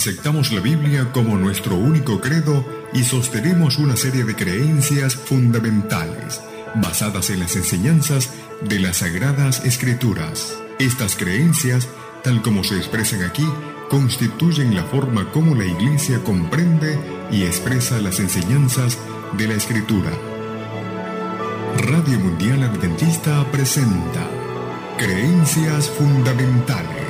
Aceptamos la Biblia como nuestro único credo y sostenemos una serie de creencias fundamentales basadas en las enseñanzas de las Sagradas Escrituras. Estas creencias, tal como se expresan aquí, constituyen la forma como la Iglesia comprende y expresa las enseñanzas de la Escritura. Radio Mundial Adventista presenta Creencias Fundamentales.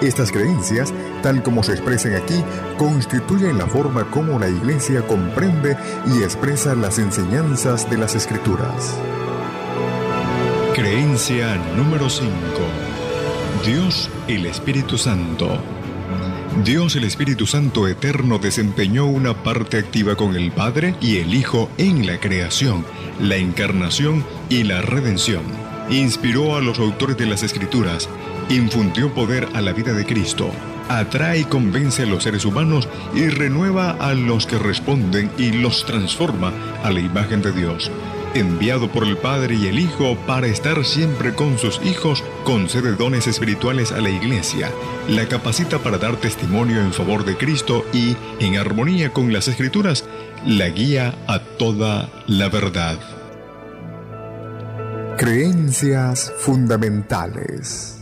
estas creencias, tal como se expresan aquí, constituyen la forma como la Iglesia comprende y expresa las enseñanzas de las Escrituras. Creencia número 5. Dios el Espíritu Santo. Dios el Espíritu Santo Eterno desempeñó una parte activa con el Padre y el Hijo en la creación, la encarnación y la redención. Inspiró a los autores de las Escrituras infundió poder a la vida de Cristo, atrae y convence a los seres humanos y renueva a los que responden y los transforma a la imagen de Dios. Enviado por el Padre y el Hijo para estar siempre con sus hijos, concede dones espirituales a la Iglesia, la capacita para dar testimonio en favor de Cristo y, en armonía con las Escrituras, la guía a toda la verdad. Creencias fundamentales.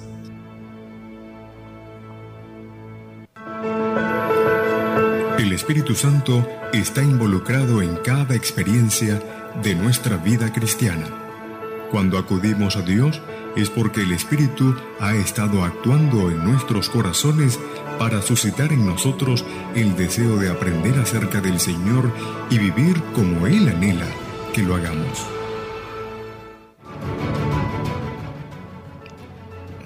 Espíritu Santo está involucrado en cada experiencia de nuestra vida cristiana. Cuando acudimos a Dios es porque el Espíritu ha estado actuando en nuestros corazones para suscitar en nosotros el deseo de aprender acerca del Señor y vivir como Él anhela que lo hagamos.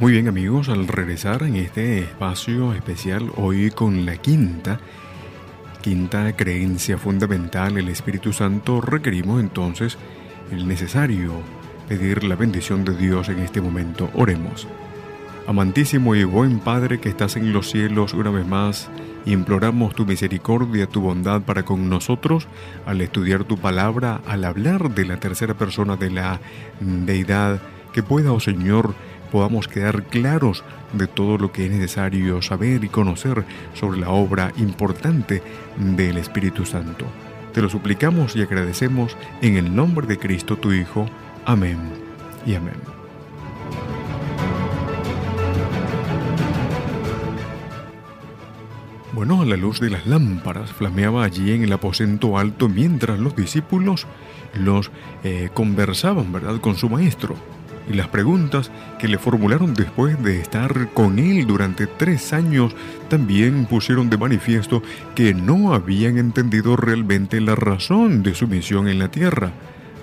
Muy bien amigos, al regresar en este espacio especial hoy con la quinta Quinta creencia fundamental, el Espíritu Santo, requerimos entonces el necesario pedir la bendición de Dios en este momento. Oremos. Amantísimo y buen Padre que estás en los cielos, una vez más, imploramos tu misericordia, tu bondad para con nosotros al estudiar tu palabra, al hablar de la tercera persona de la deidad, que pueda, oh Señor, podamos quedar claros de todo lo que es necesario saber y conocer sobre la obra importante del Espíritu Santo. Te lo suplicamos y agradecemos en el nombre de Cristo tu Hijo. Amén y amén. Bueno, a la luz de las lámparas flameaba allí en el aposento alto mientras los discípulos los eh, conversaban, ¿verdad?, con su maestro y las preguntas que le formularon después de estar con él durante tres años también pusieron de manifiesto que no habían entendido realmente la razón de su misión en la tierra.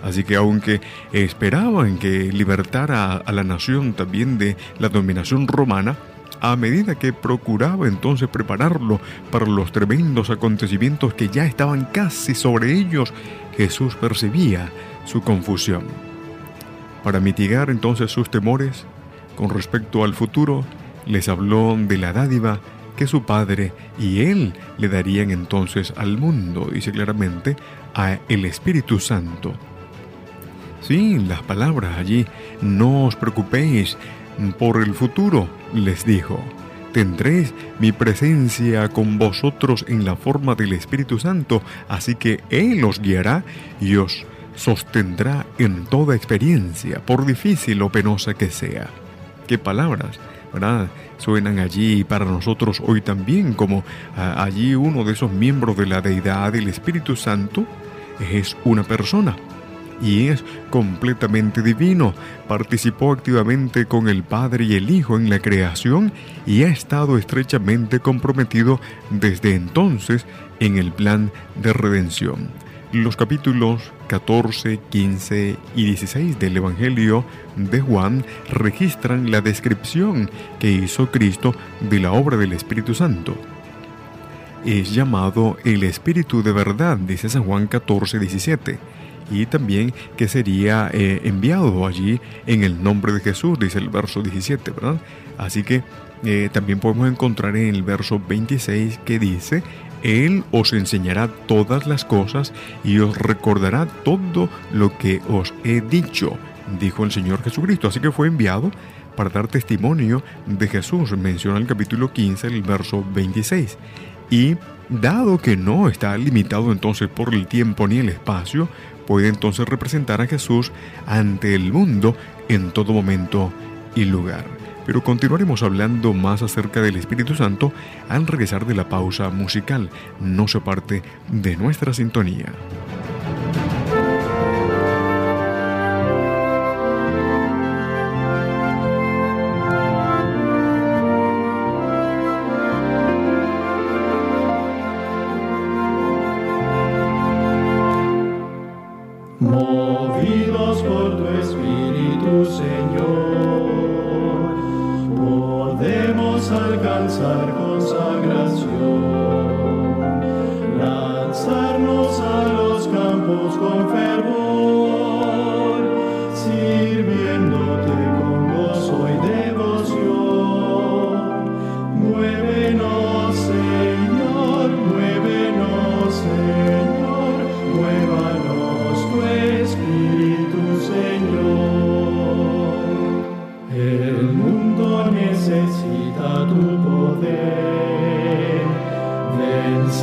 Así que aunque esperaban que libertara a la nación también de la dominación romana, a medida que procuraba entonces prepararlo para los tremendos acontecimientos que ya estaban casi sobre ellos, Jesús percibía su confusión. Para mitigar entonces sus temores con respecto al futuro, les habló de la dádiva que su padre y él le darían entonces al mundo, dice claramente, a el Espíritu Santo. Sí, las palabras allí, no os preocupéis por el futuro, les dijo. Tendréis mi presencia con vosotros en la forma del Espíritu Santo, así que Él os guiará y os sostendrá en toda experiencia, por difícil o penosa que sea. ¿Qué palabras? ¿verdad? Suenan allí para nosotros hoy también como allí uno de esos miembros de la deidad, el Espíritu Santo, es una persona y es completamente divino. Participó activamente con el Padre y el Hijo en la creación y ha estado estrechamente comprometido desde entonces en el plan de redención. Los capítulos 14, 15 y 16 del Evangelio de Juan registran la descripción que hizo Cristo de la obra del Espíritu Santo. Es llamado el Espíritu de verdad, dice San Juan 14, 17, y también que sería eh, enviado allí en el nombre de Jesús, dice el verso 17, ¿verdad? Así que eh, también podemos encontrar en el verso 26 que dice, él os enseñará todas las cosas y os recordará todo lo que os he dicho, dijo el Señor Jesucristo. Así que fue enviado para dar testimonio de Jesús, menciona el capítulo 15, el verso 26. Y dado que no está limitado entonces por el tiempo ni el espacio, puede entonces representar a Jesús ante el mundo en todo momento y lugar pero continuaremos hablando más acerca del Espíritu Santo al regresar de la pausa musical. No se parte de nuestra sintonía. consagración, lanzarnos a los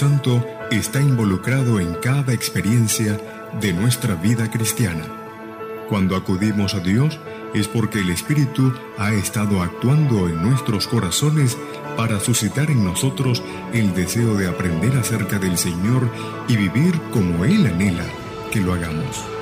Santo está involucrado en cada experiencia de nuestra vida cristiana. Cuando acudimos a Dios es porque el Espíritu ha estado actuando en nuestros corazones para suscitar en nosotros el deseo de aprender acerca del Señor y vivir como Él anhela que lo hagamos.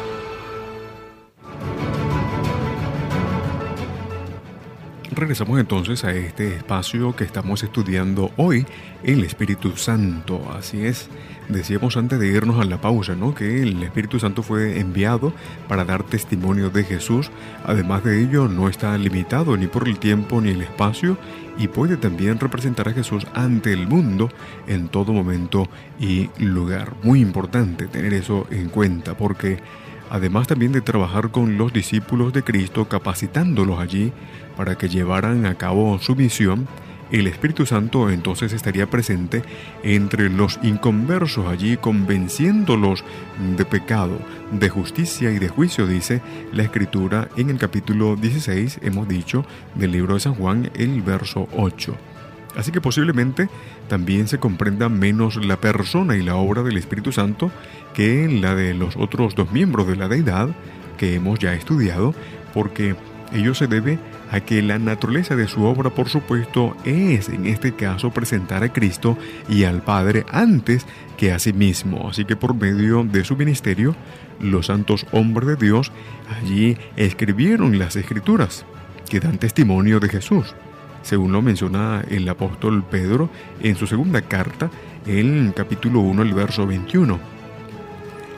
Regresamos entonces a este espacio que estamos estudiando hoy, el Espíritu Santo. Así es, decíamos antes de irnos a la pausa, ¿no? Que el Espíritu Santo fue enviado para dar testimonio de Jesús. Además de ello, no está limitado ni por el tiempo ni el espacio y puede también representar a Jesús ante el mundo en todo momento y lugar. Muy importante tener eso en cuenta porque además también de trabajar con los discípulos de Cristo, capacitándolos allí para que llevaran a cabo su misión, el Espíritu Santo entonces estaría presente entre los inconversos allí, convenciéndolos de pecado, de justicia y de juicio, dice la Escritura en el capítulo 16, hemos dicho, del libro de San Juan, el verso 8. Así que posiblemente también se comprenda menos la persona y la obra del Espíritu Santo que la de los otros dos miembros de la deidad que hemos ya estudiado, porque ello se debe a que la naturaleza de su obra, por supuesto, es en este caso presentar a Cristo y al Padre antes que a sí mismo. Así que por medio de su ministerio, los santos hombres de Dios allí escribieron las escrituras que dan testimonio de Jesús según lo menciona el apóstol Pedro en su segunda carta, en capítulo 1, el verso 21.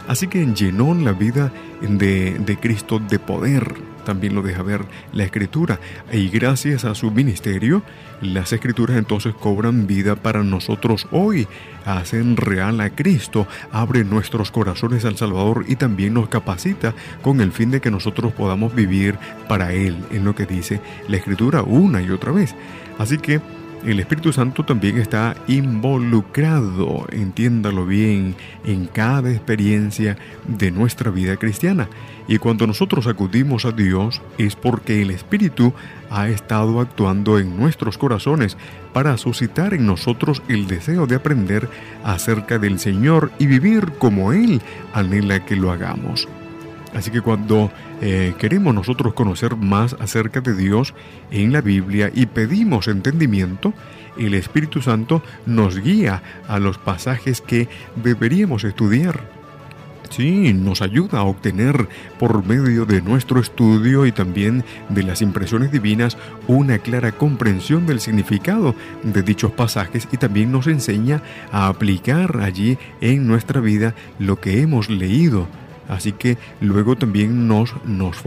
Así que llenó la vida de, de Cristo de poder, también lo deja ver la escritura. Y gracias a su ministerio, las escrituras entonces cobran vida para nosotros hoy, hacen real a Cristo, abren nuestros corazones al Salvador y también nos capacita con el fin de que nosotros podamos vivir para Él, en lo que dice la escritura una y otra vez. Así que el Espíritu Santo también está involucrado, entiéndalo bien, en cada experiencia de nuestra vida cristiana. Y cuando nosotros acudimos a Dios es porque el Espíritu ha estado actuando en nuestros corazones para suscitar en nosotros el deseo de aprender acerca del Señor y vivir como Él anhela que lo hagamos. Así que cuando eh, queremos nosotros conocer más acerca de Dios en la Biblia y pedimos entendimiento, el Espíritu Santo nos guía a los pasajes que deberíamos estudiar. Sí, nos ayuda a obtener por medio de nuestro estudio y también de las impresiones divinas una clara comprensión del significado de dichos pasajes y también nos enseña a aplicar allí en nuestra vida lo que hemos leído Así que luego también nos, nos,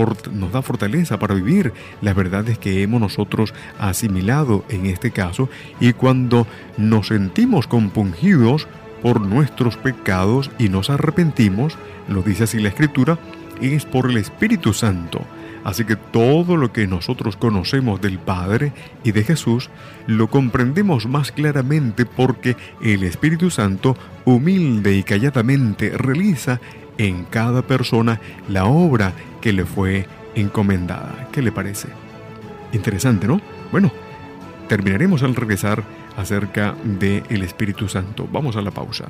da fortaleza para vivir las verdades que hemos nosotros asimilado en este caso. Y cuando nos sentimos compungidos por nuestros pecados y nos arrepentimos, lo dice así la Escritura, es por el Espíritu Santo. Así que todo lo que nosotros conocemos del Padre y de Jesús lo comprendemos más claramente porque el Espíritu Santo humilde y calladamente realiza en cada persona la obra que le fue encomendada. ¿Qué le parece? Interesante, ¿no? Bueno, terminaremos al regresar acerca del el Espíritu Santo. Vamos a la pausa.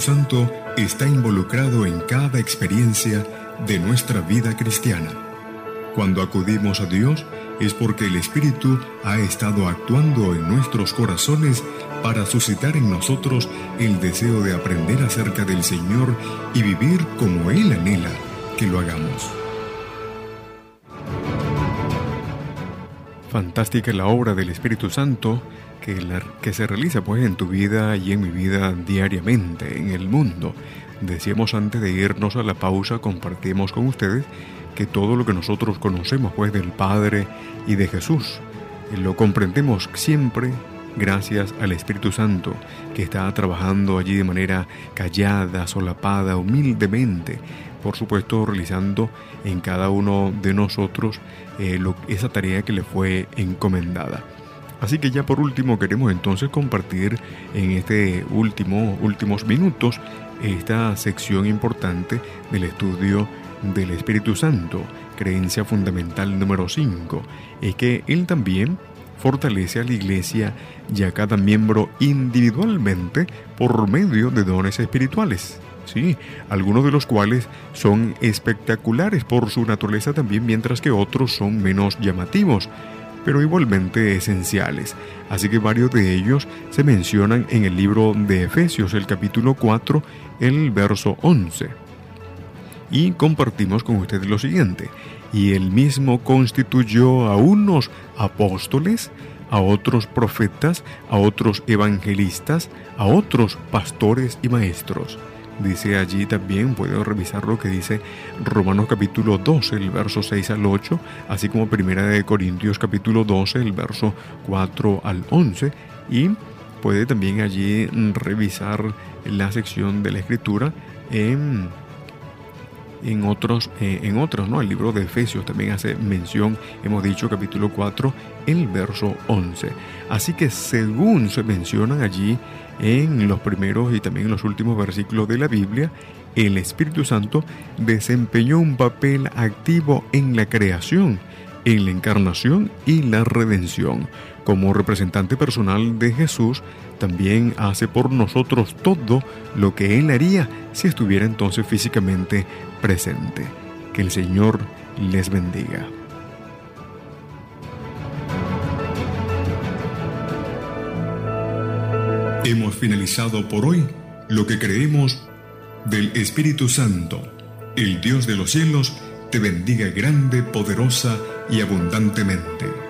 Santo está involucrado en cada experiencia de nuestra vida cristiana. Cuando acudimos a Dios es porque el Espíritu ha estado actuando en nuestros corazones para suscitar en nosotros el deseo de aprender acerca del Señor y vivir como Él anhela que lo hagamos. Fantástica la obra del Espíritu Santo que, se realiza pues en tu vida y en mi vida diariamente en el mundo. Decíamos antes de irnos a la pausa, compartimos con ustedes que todo lo que nosotros conocemos pues del Padre y de Jesús lo comprendemos siempre gracias al Espíritu Santo que está trabajando allí de manera callada, solapada, humildemente, por supuesto realizando en cada uno de nosotros eh, esa tarea que le fue encomendada. Así que ya por último queremos entonces compartir en este último últimos minutos esta sección importante del estudio del Espíritu Santo, creencia fundamental número 5, es que él también fortalece a la iglesia y a cada miembro individualmente por medio de dones espirituales. Sí, algunos de los cuales son espectaculares por su naturaleza también, mientras que otros son menos llamativos pero igualmente esenciales. Así que varios de ellos se mencionan en el libro de Efesios, el capítulo 4, el verso 11. Y compartimos con ustedes lo siguiente. Y él mismo constituyó a unos apóstoles, a otros profetas, a otros evangelistas, a otros pastores y maestros Dice allí también, pueden revisar lo que dice Romanos capítulo 12, el verso 6 al 8, así como Primera de Corintios capítulo 12, el verso 4 al 11, y puede también allí revisar la sección de la escritura en en otros, eh, en otros, ¿no? El libro de Efesios también hace mención, hemos dicho capítulo 4, el verso 11. Así que según se mencionan allí en los primeros y también en los últimos versículos de la Biblia, el Espíritu Santo desempeñó un papel activo en la creación, en la encarnación y la redención. Como representante personal de Jesús, también hace por nosotros todo lo que Él haría si estuviera entonces físicamente presente. Que el Señor les bendiga. Hemos finalizado por hoy lo que creemos del Espíritu Santo, el Dios de los cielos, te bendiga grande, poderosa y abundantemente.